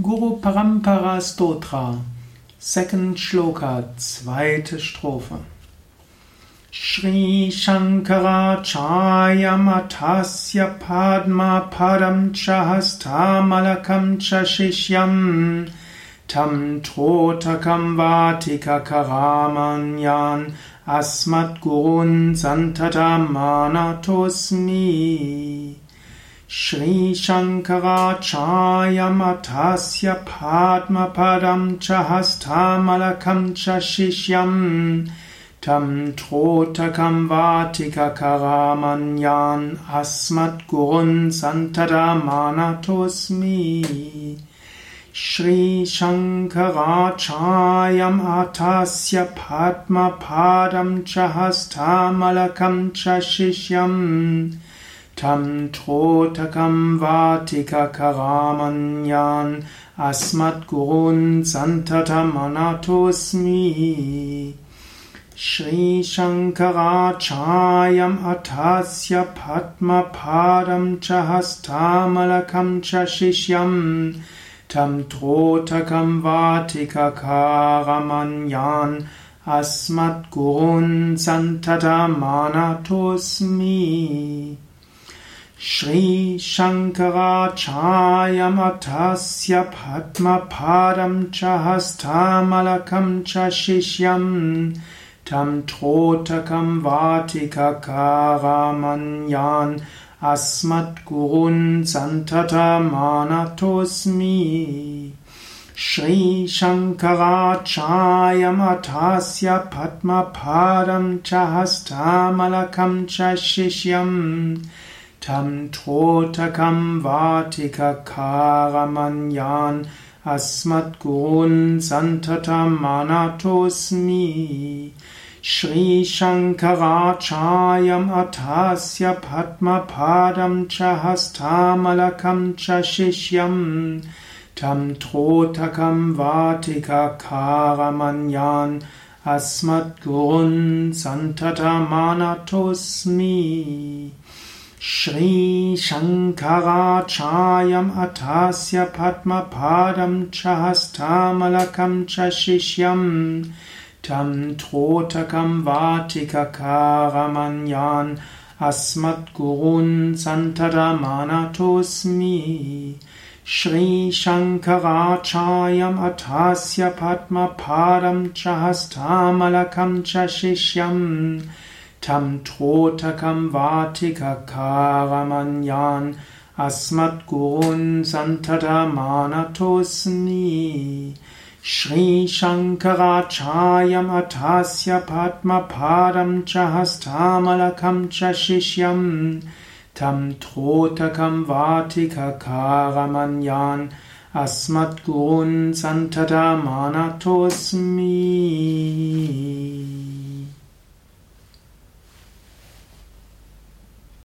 Guru Parampara Stotra, second shloka, zweite Strophe. Shri Shankaracharya Matasya Padma Padam Chahasta Cha Shishyam Tam Trotakam Vatika Karamanyan Asmat Gurun Santata Manatosmi Shankaracharya Matasya Padma Padam Chahastamalakam Shishyam Tam Trotakam Vatika Karamanyan Asmat Gurun Santada Manatosmi Shri Shankaracharya Matasya Shri Shankaracharya Atasya Padma Padam Chahastamalakam Shishyam Tam Trotakam Vatika Karamanyan Asmat Gurun Santatam Anatosmi Shri Shankaracharya Matasya Padma Padam Chahastamalakam Shishyam Tam Trotakam Vatika Karamanyan Asmat Gurun Santata Manatosmi Shri Shankaracharya Tam Trotakam Vatika Karamanyan Asmat Gurun Santatam Manatosmi Shri Shankaracharya Atasya Padma Padam Chahastamalakam Shishyam Tam Trotakam Vatika Karamanyan Asmat Gurun Santatam Manatosmi Shri Shankaracharya Atasya Padma Padam Chahastamalakam Shishyam Tam Trotakam Vatika Karamanyan Asmat Gurun Santada Manatosmi Shri Shankaracharya Atasya Padma Asmat Gurun Santada Manatosmi Shri Shankaracharya Atasya Padma Padam Chahastamalakam Shishyam Tam Trotakam Vatika Karamanyan Asmat Gurun Santada Manatosmi